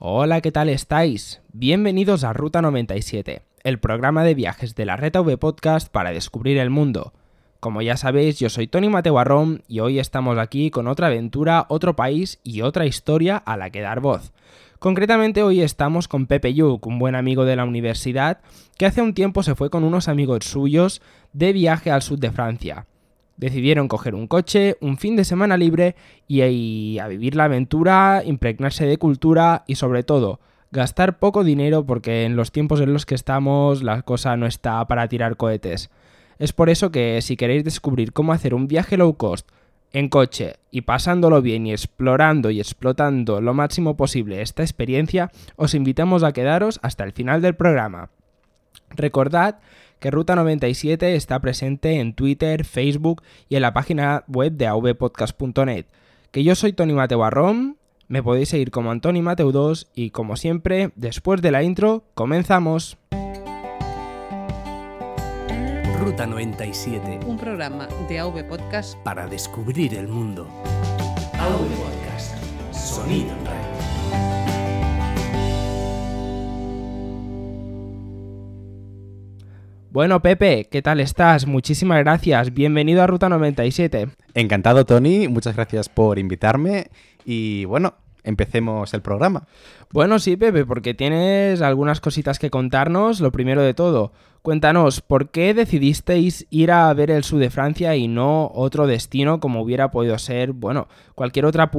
Hola, ¿qué tal estáis? Bienvenidos a Ruta 97, el programa de viajes de la Reta V Podcast para descubrir el mundo. Como ya sabéis, yo soy Tony Mateo Arrón y hoy estamos aquí con otra aventura, otro país y otra historia a la que dar voz. Concretamente hoy estamos con Pepe Yuk, un buen amigo de la universidad, que hace un tiempo se fue con unos amigos suyos de viaje al sur de Francia. Decidieron coger un coche, un fin de semana libre y, a vivir la aventura, impregnarse de cultura y sobre todo gastar poco dinero porque en los tiempos en los que estamos la cosa no está para tirar cohetes. Es por eso que si queréis descubrir cómo hacer un viaje low cost en coche y pasándolo bien y explorando y explotando lo máximo posible esta experiencia, os invitamos a quedaros hasta el final del programa. Recordad que Ruta 97 está presente en Twitter, Facebook y en la página web de avpodcast.net. Que yo soy Tony Mateo Barrón, me podéis seguir como Antoni Mateo 2 y como siempre, después de la intro, comenzamos. Ruta 97. Un programa de AV Podcast para descubrir el mundo. AV Podcast. Sonido en red. Bueno, Pepe, ¿qué tal estás? Muchísimas gracias. Bienvenido a Ruta 97. Encantado, Tony. Muchas gracias por invitarme. Y bueno, empecemos el programa. Bueno, sí, Pepe, porque tienes algunas cositas que contarnos. Lo primero de todo, cuéntanos, ¿por qué decidisteis ir a ver el sur de Francia y no otro destino como hubiera podido ser, bueno, cualquier otra,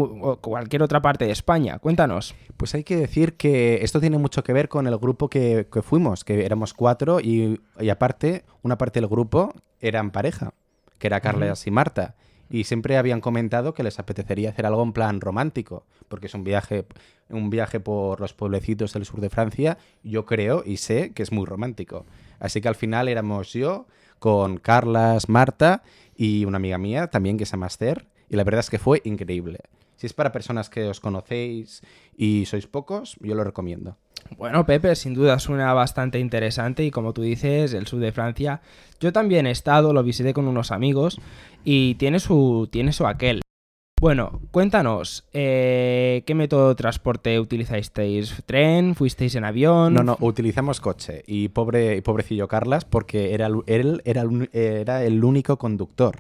cualquier otra parte de España? Cuéntanos. Pues hay que decir que esto tiene mucho que ver con el grupo que, fuimos, que éramos cuatro y, aparte, una parte del grupo eran pareja, que era Carles y Marta y siempre habían comentado que les apetecería hacer algo en plan romántico, porque es un viaje, un viaje por los pueblecitos del sur de Francia, yo creo y sé que es muy romántico. Así que al final éramos yo con Carlas, Marta y una amiga mía también que se llama Esther, y la verdad es que fue increíble. Si es para personas que os conocéis y sois pocos, yo lo recomiendo. Bueno, Pepe, sin duda suena bastante interesante y como tú dices, el sur de Francia, yo también he estado, lo visité con unos amigos y tiene su, tiene su aquel. Bueno, cuéntanos, eh, ¿qué método de transporte utilizasteis? ¿Tren? ¿Fuisteis en avión? No, no, utilizamos coche. Y pobre pobrecillo Carlas, porque era, él era, era el único conductor.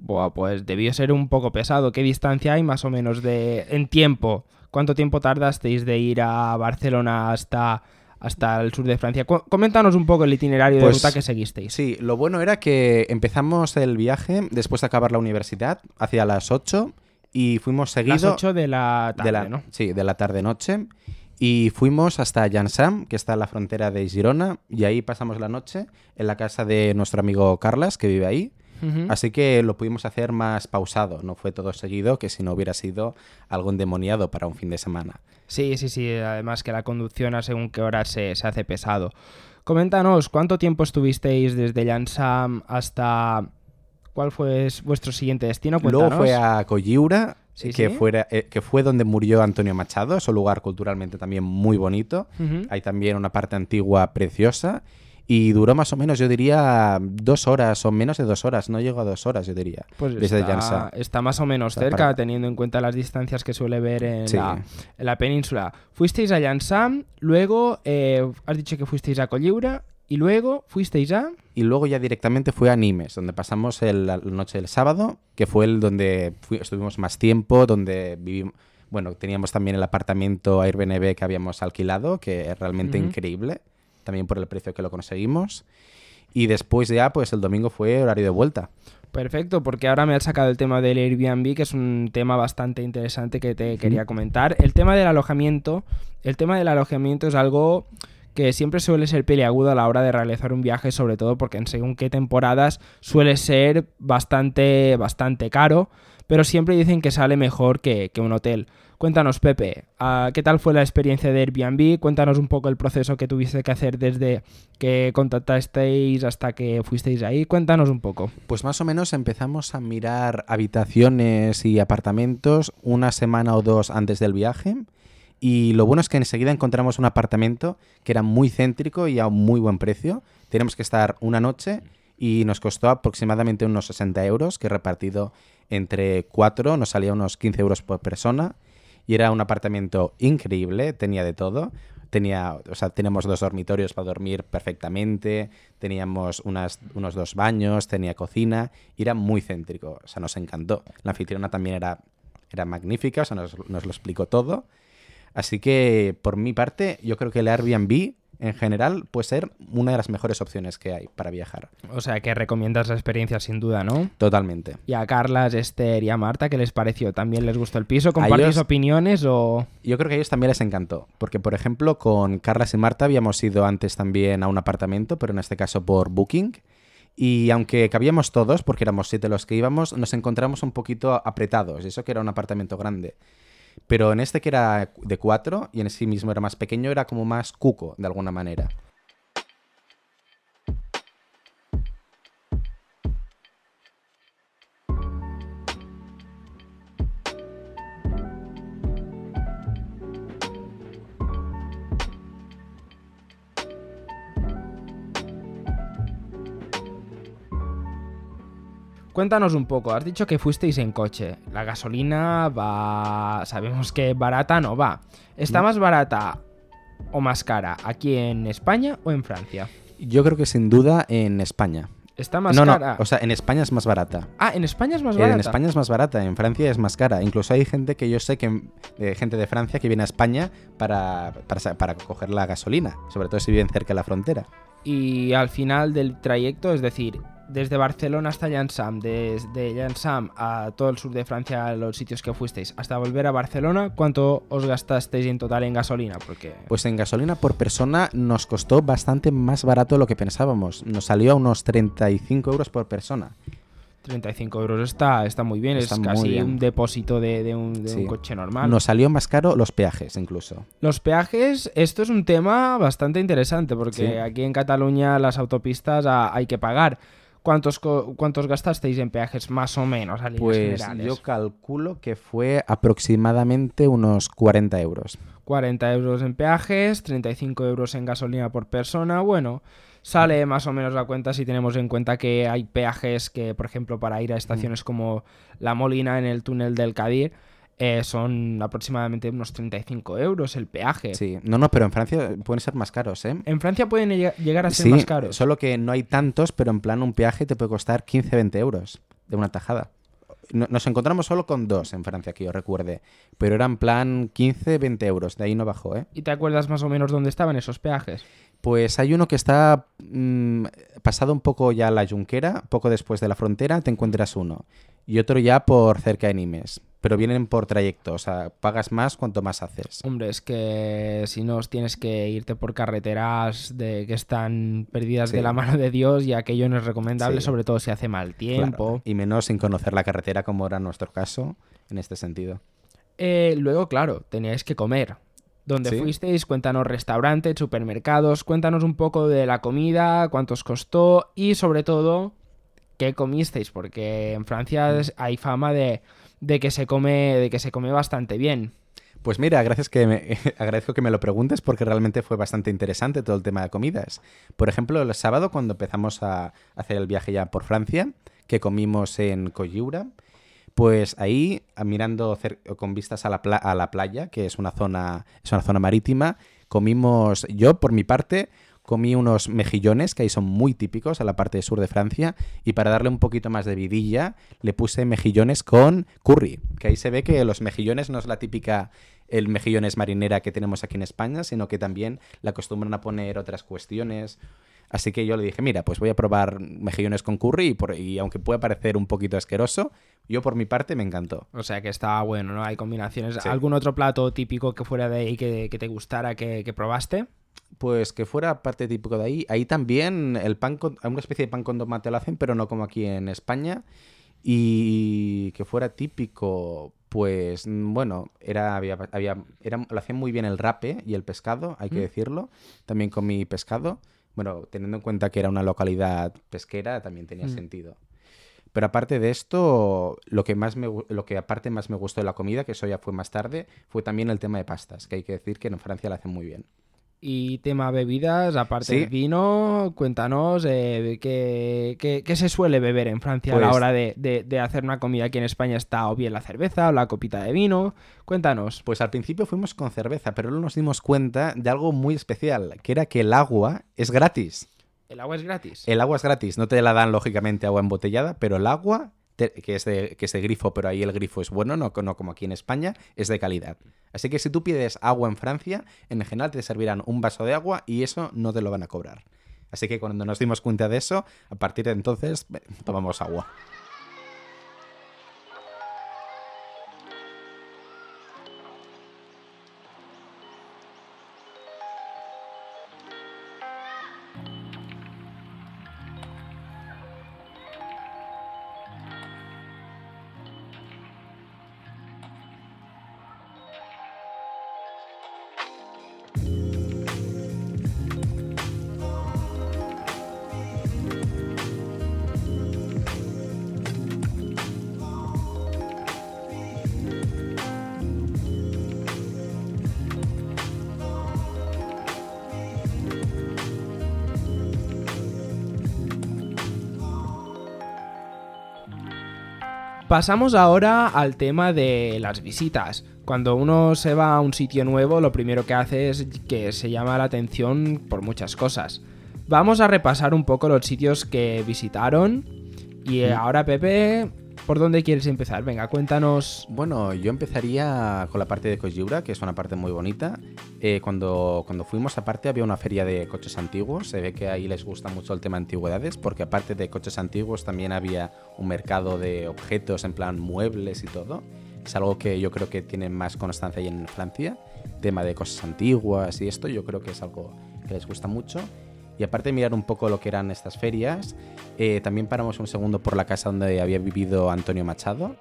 Buah, pues debió ser un poco pesado. ¿Qué distancia hay más o menos de en tiempo? ¿Cuánto tiempo tardasteis de ir a Barcelona hasta, hasta el sur de Francia? Coméntanos un poco el itinerario de pues ruta que seguisteis. Sí, lo bueno era que empezamos el viaje después de acabar la universidad, hacia las 8, y fuimos seguidos... Las 8 de la tarde, ¿no? Sí, de la tarde-noche. Y fuimos hasta Jansam, que está en la frontera de Girona, y ahí pasamos la noche en la casa de nuestro amigo Carlas, que vive ahí. Así que lo pudimos hacer más pausado, no fue todo seguido, que si no hubiera sido algo endemoniado para un fin de semana. Sí, sí, sí, además que la conducción a según qué hora se, hace pesado. Coméntanos, ¿cuánto tiempo estuvisteis desde Llansam hasta... ¿Cuál fue vuestro siguiente destino? Luego fue a Colliura, que, Fuera, eh, que fue donde murió Antonio Machado, es un lugar culturalmente también muy bonito. Hay también una parte antigua preciosa y duró más o menos, yo diría, dos horas o menos de dos horas. No llegó a dos horas, yo diría. Pues desde está, está más o menos cerca, teniendo en cuenta las distancias que suele ver en, la, península. Fuisteis a Llançà, luego eh, has dicho que fuisteis a Colliura y luego fuisteis a... Y luego ya directamente fue a Nimes, donde pasamos la noche del sábado, que fue el donde estuvimos más tiempo, donde vivimos... Bueno, teníamos también el apartamento Airbnb que habíamos alquilado, que es realmente increíble también por el precio que lo conseguimos. Y después ya, pues el domingo fue horario de vuelta. Perfecto, porque ahora me has sacado el tema del Airbnb, que es un tema bastante interesante que te quería comentar. El tema del alojamiento, el tema del alojamiento es algo que siempre suele ser peliagudo a la hora de realizar un viaje, sobre todo porque en según qué temporadas suele ser bastante, bastante caro, pero siempre dicen que sale mejor que, un hotel. Cuéntanos, Pepe, ah, ¿qué tal fue la experiencia de Airbnb? Cuéntanos un poco el proceso que tuviste que hacer desde que contactasteis hasta que fuisteis ahí. Cuéntanos un poco. Pues más o menos empezamos a mirar habitaciones y apartamentos una semana o dos antes del viaje. Y lo bueno es que enseguida encontramos un apartamento que era muy céntrico y a un muy buen precio. Tenemos que estar una noche y nos costó aproximadamente unos 60 euros, que repartido entre cuatro nos salía unos 15 euros por persona y era un apartamento increíble, tenía de todo. Tenía, o sea, teníamos dos dormitorios para dormir perfectamente, teníamos unas, unos dos baños, tenía cocina, y era muy céntrico, o sea, nos encantó. La anfitriona también era, era magnífica, o sea, nos, nos lo explicó todo. Así que, por mi parte, yo creo que el Airbnb en general puede ser una de las mejores opciones que hay para viajar. O sea que recomiendas la experiencia sin duda, ¿no? Totalmente. Y a Carlas, Esther y a Marta, ¿qué les pareció? ¿También les gustó el piso? ¿Compartís ellos- opiniones o...? Yo creo que a ellos también les encantó, porque por ejemplo con Carlas y Marta habíamos ido antes también a un apartamento, pero en este caso por Booking. Y aunque cabíamos todos, porque éramos siete los que íbamos, nos encontramos un poquito apretados, y eso que era un apartamento grande. Pero en este que era de cuatro y en sí mismo era más pequeño, era como más cuco, de alguna manera. Cuéntanos un poco, has dicho que fuisteis en coche. La gasolina va... Sabemos que barata no va. ¿Está más barata o más cara aquí en España o en Francia? Yo creo que sin duda en España. ¿Está más no, cara? no, o sea, en España es más barata. Ah, en España es más barata. En España es más barata, en Francia es más cara. Incluso hay gente que yo sé que eh, gente de Francia que viene a España para, para coger la gasolina, sobre todo si viven cerca de la frontera. Y al final del trayecto, es decir, desde Barcelona hasta Llansam, desde Llansam a todo el sur de Francia, a los sitios que fuisteis, hasta volver a Barcelona, ¿cuánto os gastasteis en total en gasolina? Porque Pues en gasolina por persona nos costó bastante más barato de lo que pensábamos. Nos salió a unos 35 euros por persona. 35 euros está, está muy bien, Está es casi bien. un depósito de, de un, de un Sí. coche normal. Nos salió más caro los peajes incluso. Los peajes, esto es un tema bastante interesante porque Sí. aquí en Cataluña las autopistas hay que pagar. ¿Cuántos, ¿Cuántos gastasteis en peajes más o menos a líneas Pues generales? yo calculo que fue aproximadamente unos 40 euros. 40 euros en peajes, 35 euros en gasolina por persona. Bueno, sale más o menos la cuenta si tenemos en cuenta que hay peajes que, por ejemplo, para ir a estaciones como La Molina en el túnel del Cadir, eh, son aproximadamente unos 35 euros el peaje. Sí, no, no, pero en Francia pueden ser más caros, ¿eh? En Francia pueden lleg- llegar a ser Sí, más caros. solo que no hay tantos, pero en plan un peaje te puede costar 15-20 euros de una tajada. No- Nos encontramos solo con dos en Francia, que yo recuerde, pero era en plan 15-20 euros, de ahí no bajó, ¿eh? ¿Y te acuerdas más o menos dónde estaban esos peajes? Pues hay uno que está mm, pasado un poco ya la Junquera, poco después de la frontera, te encuentras uno. Y otro ya por cerca de Nimes. Pero vienen por trayecto, o sea, pagas más cuanto más haces. Hombre, es que si no tienes que irte por carreteras de que están perdidas Sí. de la mano de Dios y aquello no es recomendable, Sí. sobre todo si hace mal Claro, tiempo. Y menos sin conocer la carretera, como era nuestro caso, en este sentido. Eh, luego, claro, teníais que comer. ¿Dónde Sí. fuisteis? Cuéntanos restaurantes, supermercados, cuéntanos un poco de la comida, cuánto os costó y sobre todo qué comisteis, porque en Francia Mm. hay fama de, de que se come, de que se come bastante bien. Pues mira, gracias que me, agradezco que me lo preguntes porque realmente fue bastante interesante todo el tema de comidas. Por ejemplo, el sábado cuando empezamos a hacer el viaje ya por Francia, que comimos en Coyura, pues ahí mirando con vistas a la, a la playa, que es una zona es una zona marítima, comimos yo por mi parte comí unos mejillones que ahí son muy típicos a la parte sur de Francia y para darle un poquito más de vidilla le puse mejillones con curry, que ahí se ve que los mejillones no es la típica el mejillones marinera que tenemos aquí en España, sino que también la acostumbran a poner otras cuestiones. Así que yo le dije, mira, pues voy a probar mejillones con curry y, por- y aunque pueda parecer un poquito asqueroso, yo por mi parte me encantó. O sea que está bueno, ¿no? Hay combinaciones. Sí. ¿Algún otro plato típico que fuera de ahí que, que te gustara, que, que probaste? Pues que fuera parte típico de ahí. Ahí también el pan con, una especie de pan con tomate lo hacen, pero no como aquí en España. Y que fuera típico, pues bueno, era, había, había- era- lo hacían muy bien el rape y el pescado, hay que Mm. decirlo. También comí pescado. Bueno, teniendo en cuenta que era una localidad pesquera, también tenía Mm. sentido. Pero aparte de esto, lo que más me, lo que aparte más me gustó de la comida, que eso ya fue más tarde, fue también el tema de pastas, que hay que decir que en Francia lo hacen muy bien. Y tema bebidas, aparte Sí. del vino, cuéntanos eh, ¿qué, qué- qué se suele beber en Francia a la Pues- hora de, de- de hacer una comida. Aquí en España está o bien la cerveza o la copita de vino. Cuéntanos. Pues al principio fuimos con cerveza, pero luego nos dimos cuenta de algo muy especial, que era que el agua es gratis. ¿El agua es gratis? El agua es gratis, no te la dan lógicamente agua embotellada, pero el agua, que, es de, que es de grifo, pero ahí el grifo es bueno, no, no como aquí en España, es de calidad. Así que si tú pides agua en Francia, en general te servirán un vaso de agua y eso no te lo van a cobrar. Así que cuando nos dimos cuenta de eso, a partir de entonces tomamos agua. Pasamos ahora al tema de las visitas. Cuando uno se va a un sitio nuevo, lo primero que hace es que se llama la atención por muchas cosas. Vamos a repasar un poco los sitios que visitaron. Y ahora, Pepe, ¿por dónde quieres empezar? Venga, cuéntanos. Bueno, yo empezaría con la parte de Coyura, que es una parte muy bonita. Eh, cuando, cuando fuimos, aparte, había una feria de coches antiguos. Se ve que ahí les gusta mucho el tema antigüedades, porque aparte de coches antiguos, también había un mercado de objetos, en plan muebles y todo. Es algo que yo creo que tiene más constancia ahí en Francia. Tema de cosas antiguas y esto, yo creo que es algo que les gusta mucho. Y aparte de mirar un poco lo que eran estas ferias, eh, también paramos un segundo por la casa donde había vivido Antonio Machado,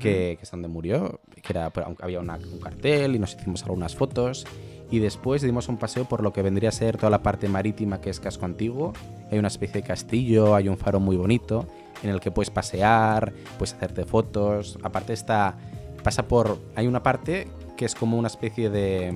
que, que es donde murió, que era, aunque había una- un cartel y nos hicimos algunas fotos. Y después dimos un paseo por lo que vendría a ser toda la parte marítima que es casco antiguo. Hay una especie de castillo, hay un faro muy bonito en el que puedes pasear, puedes hacerte fotos. Aparte está, pasa por, hay una parte que es como una especie de,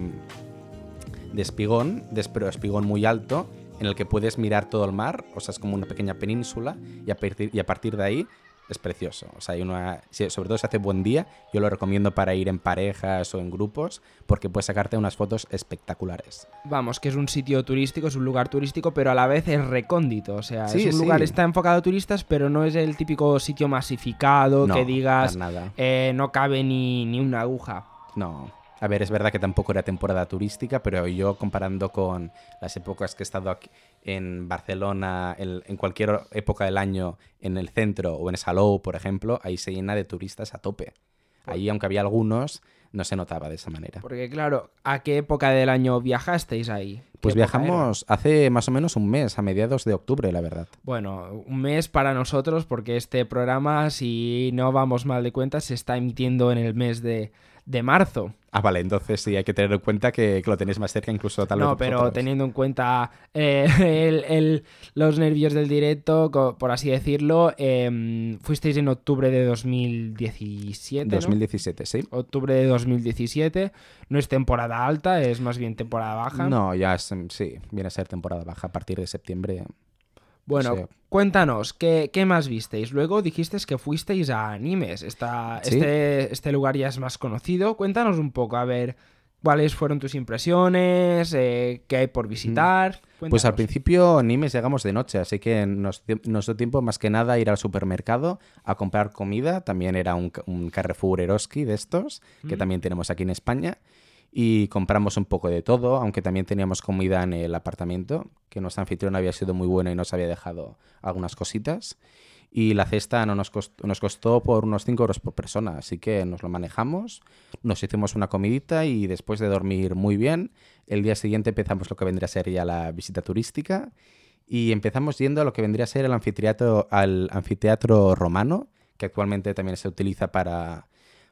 de espigón, de, pero espigón muy alto, en el que puedes mirar todo el mar, o sea, es como una pequeña península, y a partir, y a partir de ahí es precioso. O sea, hay una, sobre todo si hace buen día, yo lo recomiendo para ir en parejas o en grupos, porque puedes sacarte unas fotos espectaculares. Vamos, que es un sitio turístico, es un lugar turístico, pero a la vez es recóndito. O sea, Sí, es un sí. lugar, está enfocado a turistas, pero no es el típico sitio masificado No, que digas nada. eh, no cabe ni, ni una aguja. No. A ver, es verdad que tampoco era temporada turística, pero yo comparando con las épocas que he estado aquí en Barcelona, en, en cualquier época del año, en el centro o en Salou, por ejemplo, ahí se llena de turistas a tope. Ahí, aunque había algunos, no se notaba de esa manera. Porque claro, ¿a qué época del año viajasteis ahí? ¿Qué Pues era? viajamos hace más o menos un mes, a mediados de octubre, la verdad. Bueno, un mes para nosotros porque este programa, si no vamos mal de cuenta, se está emitiendo en el mes de, de marzo. Ah, vale, entonces sí, hay que tener en cuenta que, que lo tenéis más cerca, incluso tal vez. no, pero vosotros. teniendo en cuenta eh, el- el- los nervios del directo, por así decirlo, em, fuisteis en octubre de 2017. ¿no? 2017, sí. Octubre de 2017. No es temporada alta, es más bien temporada baja. No, ya es, sí, viene a ser temporada baja a partir de septiembre. Bueno, Sí. cuéntanos, ¿qué, qué más visteis? Luego dijisteis que fuisteis a Animes. Esta, Sí. este, este lugar ya es más conocido. Cuéntanos un poco, a ver, cuáles fueron tus impresiones, eh, qué hay por visitar. Pues al principio Nimes llegamos de noche, así que nos, dio- nos dio tiempo más que nada a ir al supermercado a comprar comida. También era un, un Carrefour Eroski de estos, que Mm. también tenemos aquí en España. Y compramos un poco de todo, aunque también teníamos comida en el apartamento, que nuestra anfitrión había sido muy buena y nos había dejado algunas cositas. Y la cesta no nos costó, nos costó por unos 5 euros por persona, así que nos lo manejamos, nos hicimos una comidita y después de dormir muy bien, el día siguiente empezamos lo que vendría a ser ya la visita turística y empezamos yendo a lo que vendría a ser el anfiteatro, al anfiteatro romano, que actualmente también se utiliza para,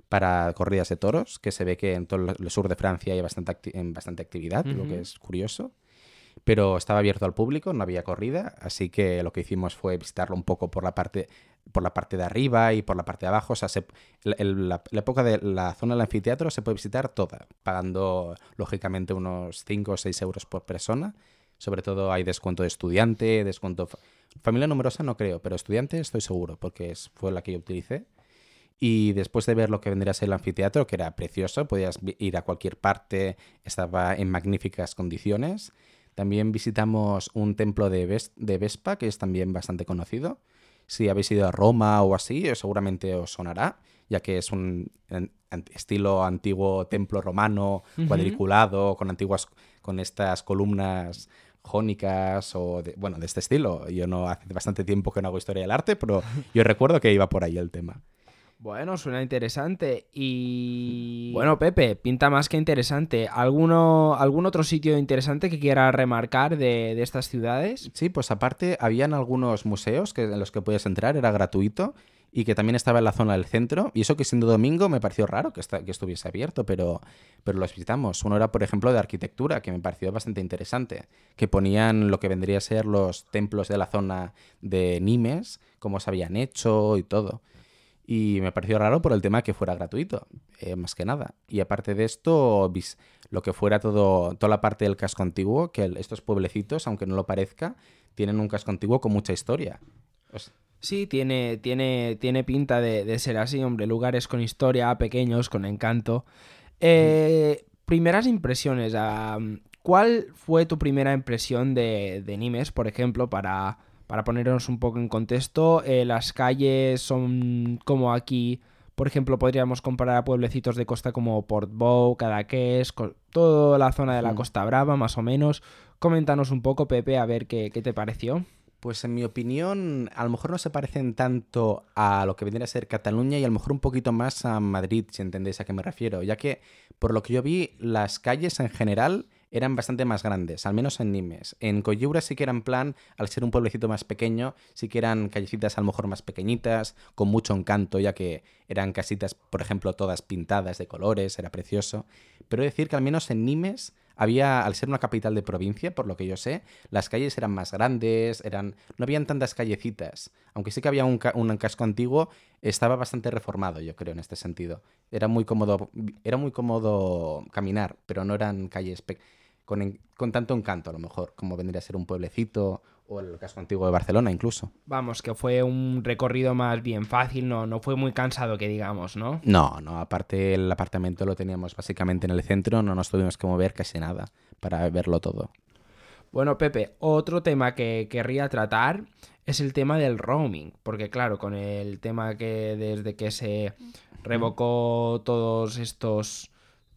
para corridas de toros, que se ve que en todo el sur de Francia hay bastante, acti- en bastante actividad, lo Ujú. que es curioso. Pero estaba abierto al público, no había corrida, así que lo que hicimos fue visitarlo un poco por la parte por la parte de arriba y por la parte de abajo. O sea, se- el- la, la época de la zona del anfiteatro se puede visitar toda, pagando lógicamente unos 5 o 6 euros por persona. Sobre todo hay descuento de estudiante, descuento... fa- Familia numerosa no creo, pero estudiante estoy seguro, porque es- fue la que yo utilicé. Y después de ver lo que vendría a ser el anfiteatro, que era precioso, podías ir a cualquier parte, estaba en magníficas condiciones. También visitamos un templo de, Ves- de Vespa, que es también bastante conocido. Si habéis ido a Roma o así, eh, seguramente os sonará, ya que es un estilo antiguo templo romano, Ujú. cuadriculado, con antiguas, con estas columnas jónicas o de, bueno, de este estilo. Yo no hace bastante tiempo que no hago historia del arte, pero yo recuerdo que iba por ahí el tema. Bueno, suena interesante. Y. Bueno, Pepe, pinta más que interesante. ¿Alguno, ¿Algún otro sitio interesante que quieras remarcar de, de estas ciudades? Sí, pues aparte habían algunos museos que, en los que podías entrar, era gratuito y que también estaba en la zona del centro. Y eso que siendo domingo me pareció raro que estuviese abierto, pero, pero los visitamos. Uno era, por ejemplo, de arquitectura, que me pareció bastante interesante, que ponían lo que vendría a ser los templos de la zona de Nimes, cómo se habían hecho y todo. Y me pareció raro por el tema que fuera gratuito, eh, más que nada. Y aparte de esto, lo que fuera todo, toda la parte del casco antiguo, que estos pueblecitos, aunque no lo parezca, tienen un casco antiguo con mucha historia. Sí, tiene, tiene, tiene pinta de, ser así, hombre. Lugares con historia, pequeños, con encanto. Eh, primeras impresiones. ¿Cuál fue tu primera impresión de, de Nimes, por ejemplo, para, para ponernos un poco en contexto? Eh, las calles son como aquí. Por ejemplo, podríamos comparar a pueblecitos de costa como Portbou, Cadaqués, toda la zona de la. Costa Brava, más o menos. Coméntanos un poco, Pepe, a ver qué, qué te pareció. Pues en mi opinión, a lo mejor no se parecen tanto a lo que vendría a ser Cataluña y a lo mejor un poquito más a Madrid, si entendéis a qué me refiero, ya que por lo que yo vi, las calles en general eran bastante más grandes, al menos en Nimes. En Coyura sí que eran plan, al ser un pueblecito más pequeño, sí que eran callecitas a lo mejor más pequeñitas, con mucho encanto, ya que eran casitas, por ejemplo, todas pintadas de colores, era precioso. Pero decir que al menos en Nimes había, al ser una capital de provincia, por lo que yo sé, las calles eran más grandes, eran, no habían tantas callecitas. Aunque sí que había un, un casco antiguo, estaba bastante reformado, yo creo, en este sentido. Era muy cómodo, era muy cómodo caminar, pero no eran calles con, con tanto encanto, a lo mejor, como vendría a ser un pueblecito o el casco antiguo de Barcelona incluso. Vamos, que fue un recorrido más bien fácil, no, no fue muy cansado que digamos, ¿no? No, no, aparte el apartamento lo teníamos básicamente en el centro, no nos tuvimos que mover casi nada para verlo todo. Bueno, Pepe, otro tema que querría tratar es el tema del roaming, porque claro, con el tema que desde que se revocó todos estos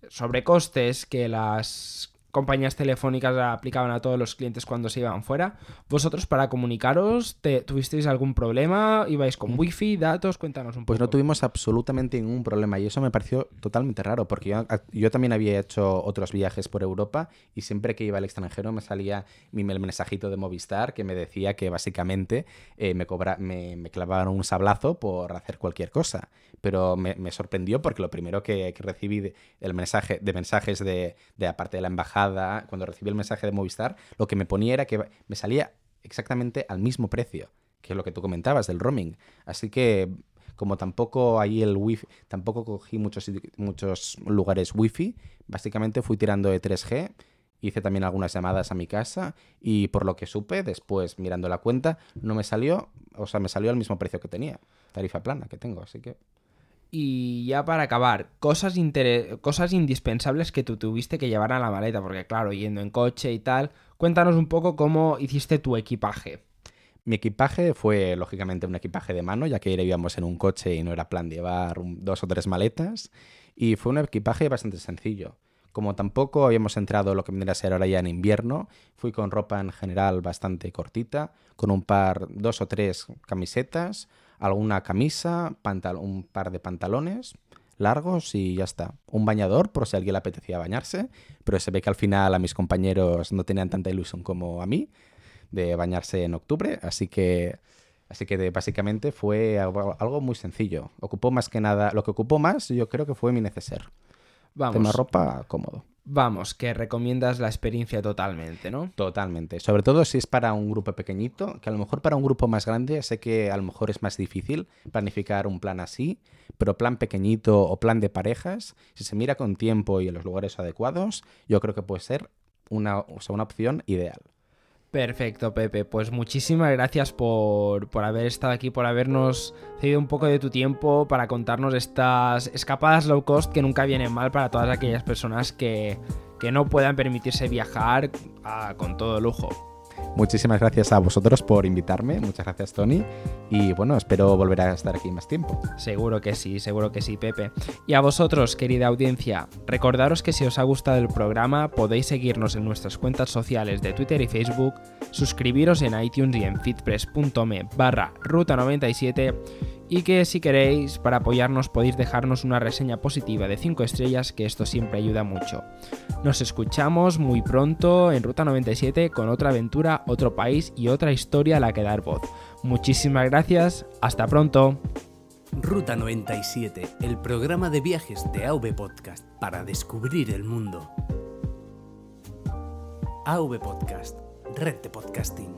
sobrecostes que las compañías telefónicas aplicaban a todos los clientes cuando se iban fuera, vosotros para comunicaros, te, ¿tuvisteis algún problema? ¿Ibais con wifi, datos? Cuéntanos un poco. Pues no tuvimos absolutamente ningún problema y eso me pareció totalmente raro porque yo, yo también había hecho otros viajes por Europa y siempre que iba al extranjero me salía mi el mensajito de Movistar que me decía que básicamente eh, me, cobra, me, me clavaban un sablazo por hacer cualquier cosa. Pero me, me sorprendió porque lo primero que, que recibí de, el mensaje, de mensajes de, de aparte de la embajada, cuando recibí el mensaje de Movistar, lo que me ponía era que me salía exactamente al mismo precio, que lo que tú comentabas del roaming. Así que como tampoco ahí el wifi, tampoco cogí muchos, muchos lugares wifi, básicamente fui tirando de 3G, hice también algunas llamadas a mi casa y por lo que supe, después mirando la cuenta, no me salió, o sea, me salió al mismo precio que tenía, tarifa plana que tengo, así que... Y ya para acabar, cosas, cosas indispensables que tú tuviste que llevar a la maleta, porque claro, yendo en coche y tal, cuéntanos un poco cómo hiciste tu equipaje. Mi equipaje fue, lógicamente, un equipaje de mano, ya que íbamos en un coche y no era plan llevar dos o tres maletas. Y fue un equipaje bastante sencillo. Como tampoco habíamos entrado lo que vendría a ser ahora ya en invierno, fui con ropa en general bastante cortita, con un par, dos o tres camisetas, alguna camisa, pantal un par de pantalones largos y ya está. Un bañador por si a alguien le apetecía bañarse, pero se ve que al final a mis compañeros no tenían tanta ilusión como a mí de bañarse en octubre, así que así que de- básicamente fue algo, algo muy sencillo. Ocupó más que nada, lo que ocupó más yo creo que fue mi neceser. Vamos, Tema ropa cómodo. Vamos, que recomiendas la experiencia totalmente, ¿no? Totalmente. Sobre todo si es para un grupo pequeñito, que a lo mejor para un grupo más grande sé que a lo mejor es más difícil planificar un plan así, pero plan pequeñito o plan de parejas, si se mira con tiempo y en los lugares adecuados, yo creo que puede ser una, o sea, una opción ideal. Perfecto, Pepe. Pues muchísimas gracias por, por, haber estado aquí, por habernos cedido un poco de tu tiempo para contarnos estas escapadas low cost que nunca vienen mal para todas aquellas personas que, que no puedan permitirse viajar a, con todo lujo. Muchísimas gracias a vosotros por invitarme, muchas gracias Tony y bueno, espero volver a estar aquí más tiempo. Seguro que sí, seguro que sí, Pepe. Y a vosotros, querida audiencia, recordaros que si os ha gustado el programa podéis seguirnos en nuestras cuentas sociales de Twitter y Facebook, suscribiros en iTunes y en fitpress.me barra ruta 97 y que si queréis para apoyarnos podéis dejarnos una reseña positiva de 5 estrellas que esto siempre ayuda mucho. Nos escuchamos muy pronto en Ruta 97 con otra aventura, otro país y otra historia a la que dar voz. Muchísimas gracias, hasta pronto. Ruta 97, el programa de viajes de AV Podcast para descubrir el mundo. AV Podcast, red de podcasting.